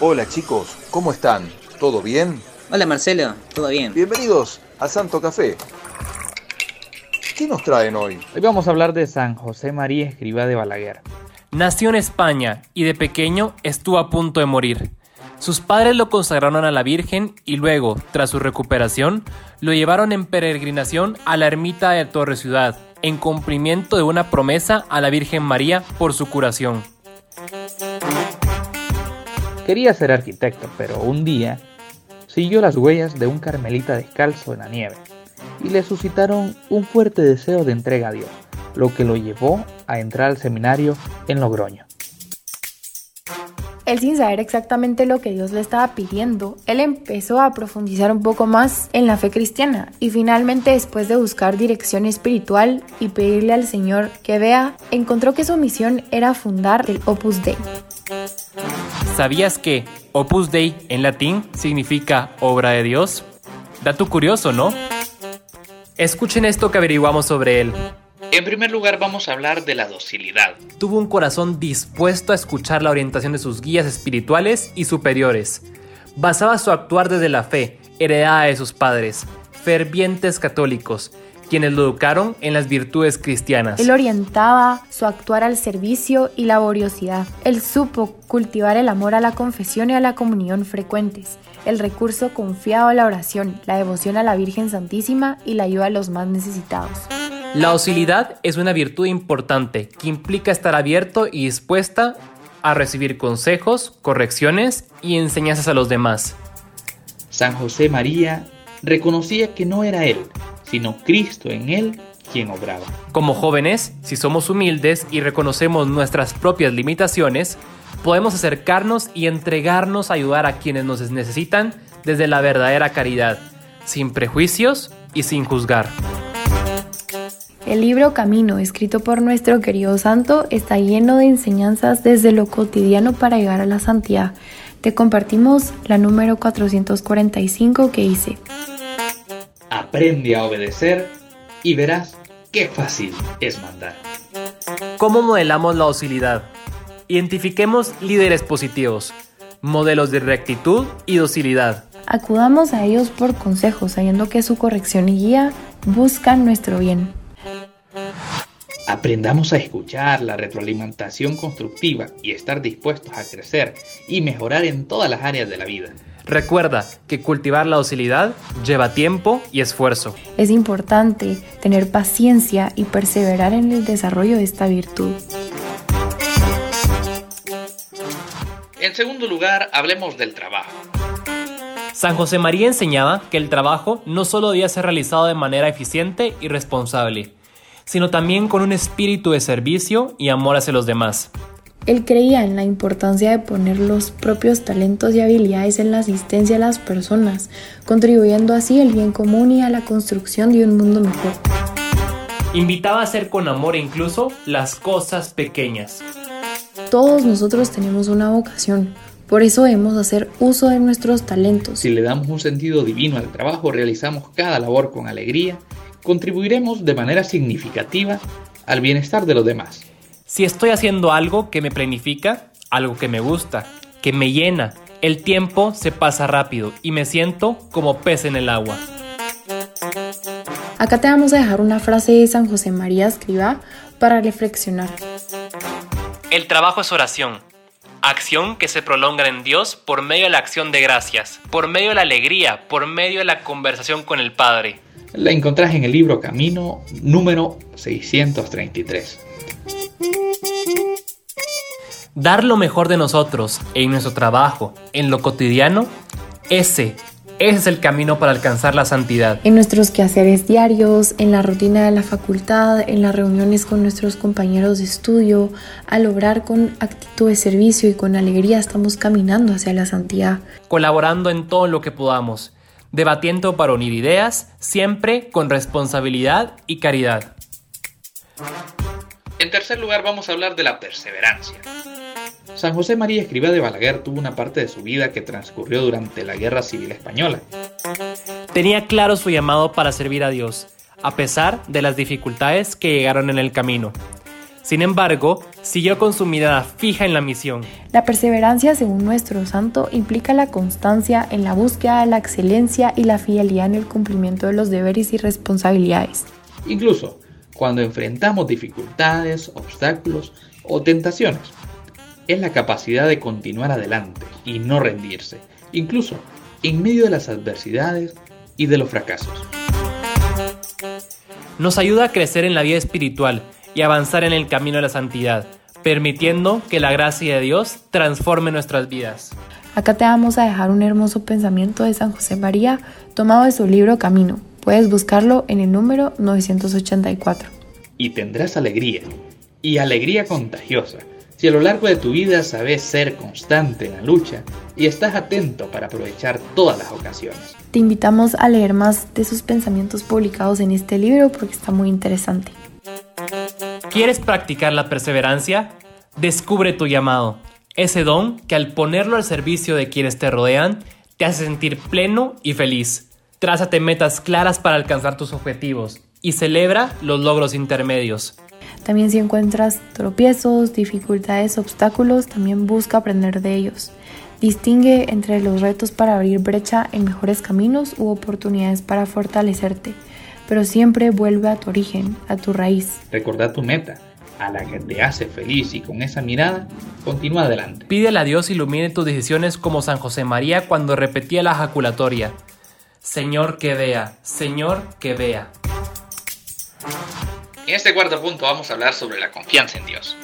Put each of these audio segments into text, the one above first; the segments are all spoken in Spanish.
Hola chicos, ¿cómo están? ¿Todo bien? Hola Marcelo, ¿todo bien? Bienvenidos a Santo Café. ¿Qué nos traen hoy? Hoy vamos a hablar de San José María Escriba de Balaguer. Nació en España y de pequeño estuvo a punto de morir. Sus padres lo consagraron a la Virgen y luego, tras su recuperación, lo llevaron en peregrinación a la ermita de Torre Ciudad, en cumplimiento de una promesa a la Virgen María por su curación. Quería ser arquitecto, pero un día siguió las huellas de un carmelita descalzo en la nieve y le suscitaron un fuerte deseo de entrega a Dios, lo que lo llevó a entrar al seminario en Logroño. Él sin saber exactamente lo que Dios le estaba pidiendo, él empezó a profundizar un poco más en la fe cristiana y finalmente después de buscar dirección espiritual y pedirle al Señor que vea, encontró que su misión era fundar el Opus Dei. ¿Sabías que Opus Dei en latín significa obra de Dios? Dato curioso, ¿no? Escuchen esto que averiguamos sobre él. En primer lugar vamos a hablar de la docilidad. Tuvo un corazón dispuesto a escuchar la orientación de sus guías espirituales y superiores. Basaba su actuar desde la fe, heredada de sus padres, fervientes católicos, quienes lo educaron en las virtudes cristianas. Él orientaba su actuar al servicio y laboriosidad. Él supo cultivar el amor a la confesión y a la comunión frecuentes, el recurso confiado a la oración, la devoción a la Virgen Santísima y la ayuda a los más necesitados. La docilidad es una virtud importante que implica estar abierto y dispuesta a recibir consejos, correcciones y enseñanzas a los demás. San José María reconocía que no era él, sino Cristo en él quien obraba. Como jóvenes, si somos humildes y reconocemos nuestras propias limitaciones, podemos acercarnos y entregarnos a ayudar a quienes nos necesitan desde la verdadera caridad, sin prejuicios y sin juzgar. El libro Camino, escrito por nuestro querido santo, está lleno de enseñanzas desde lo cotidiano para llegar a la santidad. Te compartimos la número 445 que dice, Aprende a obedecer y verás qué fácil es mandar. ¿Cómo modelamos la docilidad? Identifiquemos líderes positivos, modelos de rectitud y docilidad. Acudamos a ellos por consejos, sabiendo que su corrección y guía buscan nuestro bien. Aprendamos a escuchar la retroalimentación constructiva y estar dispuestos a crecer y mejorar en todas las áreas de la vida. Recuerda que cultivar la docilidad lleva tiempo y esfuerzo. Es importante tener paciencia y perseverar en el desarrollo de esta virtud. En segundo lugar, hablemos del trabajo. San José María enseñaba que el trabajo no solo debía ser realizado de manera eficiente y responsable, sino también con un espíritu de servicio y amor hacia los demás. Él creía en la importancia de poner los propios talentos y habilidades en la asistencia a las personas, contribuyendo así al bien común y a la construcción de un mundo mejor. Invitaba a hacer con amor incluso las cosas pequeñas. Todos nosotros tenemos una vocación, por eso debemos hacer uso de nuestros talentos. Si le damos un sentido divino al trabajo, realizamos cada labor con alegría, contribuiremos de manera significativa al bienestar de los demás. Si estoy haciendo algo que me planifica, algo que me gusta, que me llena, el tiempo se pasa rápido y me siento como pez en el agua. Acá te vamos a dejar una frase de San José María Escriba para reflexionar. El trabajo es oración, acción que se prolonga en Dios por medio de la acción de gracias, por medio de la alegría, por medio de la conversación con el Padre. La encontrás en el libro Camino número 633. Dar lo mejor de nosotros en nuestro trabajo, en lo cotidiano, ese, ese es el camino para alcanzar la santidad. En nuestros quehaceres diarios, en la rutina de la facultad, en las reuniones con nuestros compañeros de estudio, al obrar con actitud de servicio y con alegría estamos caminando hacia la santidad. Colaborando en todo lo que podamos, debatiendo para unir ideas, siempre con responsabilidad y caridad. En tercer lugar vamos a hablar de la perseverancia. San José María Escribá de Balaguer tuvo una parte de su vida que transcurrió durante la Guerra Civil Española. Tenía claro su llamado para servir a Dios, a pesar de las dificultades que llegaron en el camino. Sin embargo, siguió con su mirada fija en la misión. La perseverancia, según nuestro santo, implica la constancia en la búsqueda de la excelencia y la fidelidad en el cumplimiento de los deberes y responsabilidades. Incluso cuando enfrentamos dificultades, obstáculos o tentaciones, es la capacidad de continuar adelante y no rendirse, incluso en medio de las adversidades y de los fracasos. Nos ayuda a crecer en la vida espiritual y avanzar en el camino de la santidad, permitiendo que la gracia de Dios transforme nuestras vidas. Acá te vamos a dejar un hermoso pensamiento de San José María tomado de su libro Camino. Puedes buscarlo en el número 984. Y tendrás alegría, y alegría contagiosa, si a lo largo de tu vida sabes ser constante en la lucha y estás atento para aprovechar todas las ocasiones. Te invitamos a leer más de sus pensamientos publicados en este libro porque está muy interesante. ¿Quieres practicar la perseverancia? Descubre tu llamado, ese don que al ponerlo al servicio de quienes te rodean, te hace sentir pleno y feliz. Trázate metas claras para alcanzar tus objetivos y celebra los logros intermedios. También si encuentras tropiezos, dificultades, obstáculos, también busca aprender de ellos. Distingue entre los retos para abrir brecha en mejores caminos u oportunidades para fortalecerte pero siempre vuelve a tu origen, a tu raíz. Recordad tu meta, a la que te hace feliz y con esa mirada, continúa adelante. Pídele a Dios ilumine tus decisiones como San José María cuando repetía la ejaculatoria. Señor que vea, Señor que vea. En este cuarto punto vamos a hablar sobre la confianza en Dios.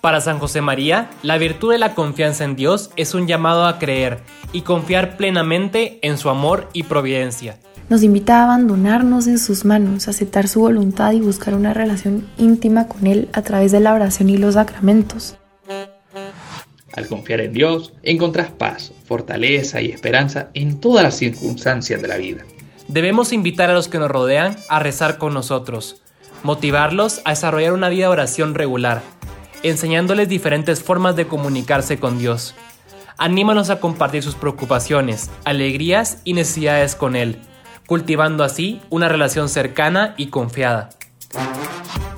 Para San José María, la virtud de la confianza en Dios es un llamado a creer y confiar plenamente en su amor y providencia nos invita a abandonarnos en sus manos, aceptar su voluntad y buscar una relación íntima con Él a través de la oración y los sacramentos. Al confiar en Dios, encontrás paz, fortaleza y esperanza en todas las circunstancias de la vida. Debemos invitar a los que nos rodean a rezar con nosotros, motivarlos a desarrollar una vida de oración regular, enseñándoles diferentes formas de comunicarse con Dios. Anímanos a compartir sus preocupaciones, alegrías y necesidades con Él cultivando así una relación cercana y confiada.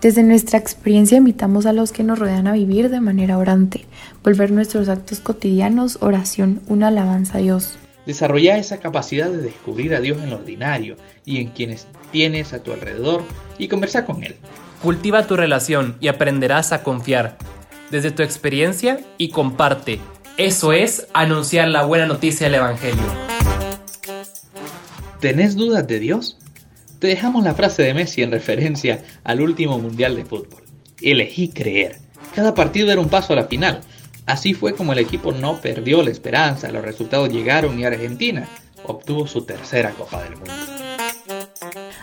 Desde nuestra experiencia invitamos a los que nos rodean a vivir de manera orante, volver nuestros actos cotidianos oración, una alabanza a Dios. Desarrolla esa capacidad de descubrir a Dios en lo ordinario y en quienes tienes a tu alrededor y conversar con Él. Cultiva tu relación y aprenderás a confiar desde tu experiencia y comparte. Eso es anunciar la buena noticia del Evangelio. ¿Tenés dudas de Dios? Te dejamos la frase de Messi en referencia al último Mundial de Fútbol. Elegí creer. Cada partido era un paso a la final. Así fue como el equipo no perdió la esperanza, los resultados llegaron y Argentina obtuvo su tercera Copa del Mundo.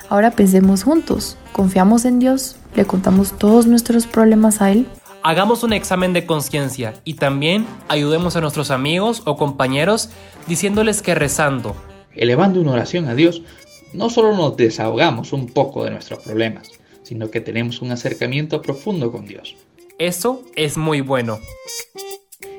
Ahora pensemos juntos, confiamos en Dios, le contamos todos nuestros problemas a Él. Hagamos un examen de conciencia y también ayudemos a nuestros amigos o compañeros diciéndoles que rezando, elevando una oración a Dios, no solo nos desahogamos un poco de nuestros problemas, sino que tenemos un acercamiento profundo con Dios. Eso es muy bueno.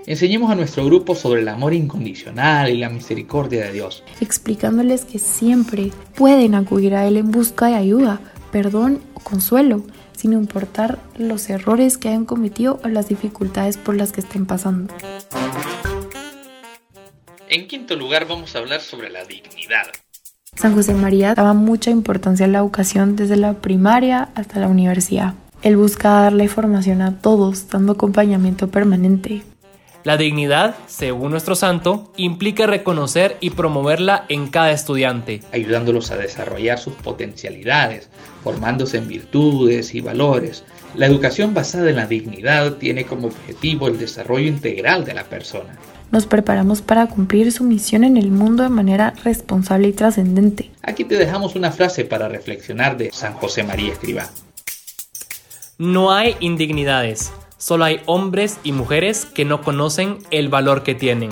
Enseñemos a nuestro grupo sobre el amor incondicional y la misericordia de Dios. Explicándoles que siempre pueden acudir a Él en busca de ayuda, perdón o consuelo, sin importar los errores que hayan cometido o las dificultades por las que estén pasando. En quinto lugar vamos a hablar sobre la dignidad. San José María daba mucha importancia a la educación desde la primaria hasta la universidad. Él busca darle formación a todos, dando acompañamiento permanente. La dignidad, según nuestro santo, implica reconocer y promoverla en cada estudiante, ayudándolos a desarrollar sus potencialidades, formándose en virtudes y valores. La educación basada en la dignidad tiene como objetivo el desarrollo integral de la persona nos preparamos para cumplir su misión en el mundo de manera responsable y trascendente. Aquí te dejamos una frase para reflexionar de San José María Escribá. No hay indignidades, solo hay hombres y mujeres que no conocen el valor que tienen.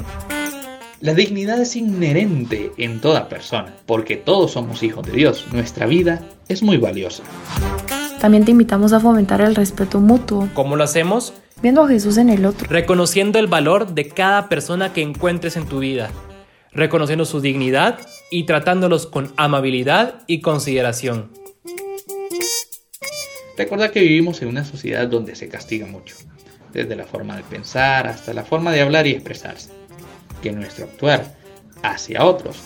La dignidad es inherente en toda persona, porque todos somos hijos de Dios. Nuestra vida es muy valiosa. También te invitamos a fomentar el respeto mutuo. ¿Cómo lo hacemos? viendo a Jesús en el otro. Reconociendo el valor de cada persona que encuentres en tu vida, reconociendo su dignidad y tratándolos con amabilidad y consideración. Recordad que vivimos en una sociedad donde se castiga mucho, desde la forma de pensar hasta la forma de hablar y expresarse. Que nuestro actuar hacia otros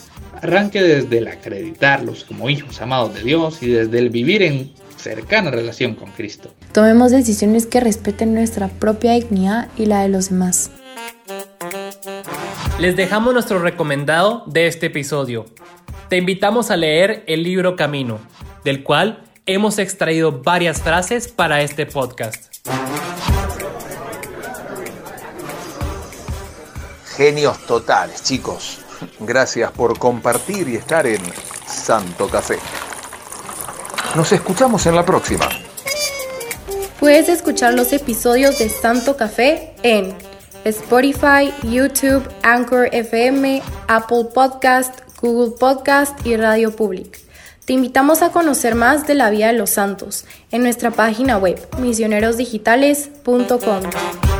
arranque desde el acreditarlos como hijos amados de Dios y desde el vivir en cercana relación con Cristo. Tomemos decisiones que respeten nuestra propia dignidad y la de los demás. Les dejamos nuestro recomendado de este episodio. Te invitamos a leer el libro Camino, del cual hemos extraído varias frases para este podcast. Genios totales, chicos. Gracias por compartir y estar en Santo Café. Nos escuchamos en la próxima. Puedes escuchar los episodios de Santo Café en Spotify, YouTube, Anchor FM, Apple Podcast, Google Podcast y Radio Public. Te invitamos a conocer más de la vida de los santos en nuestra página web misionerosdigitales.com.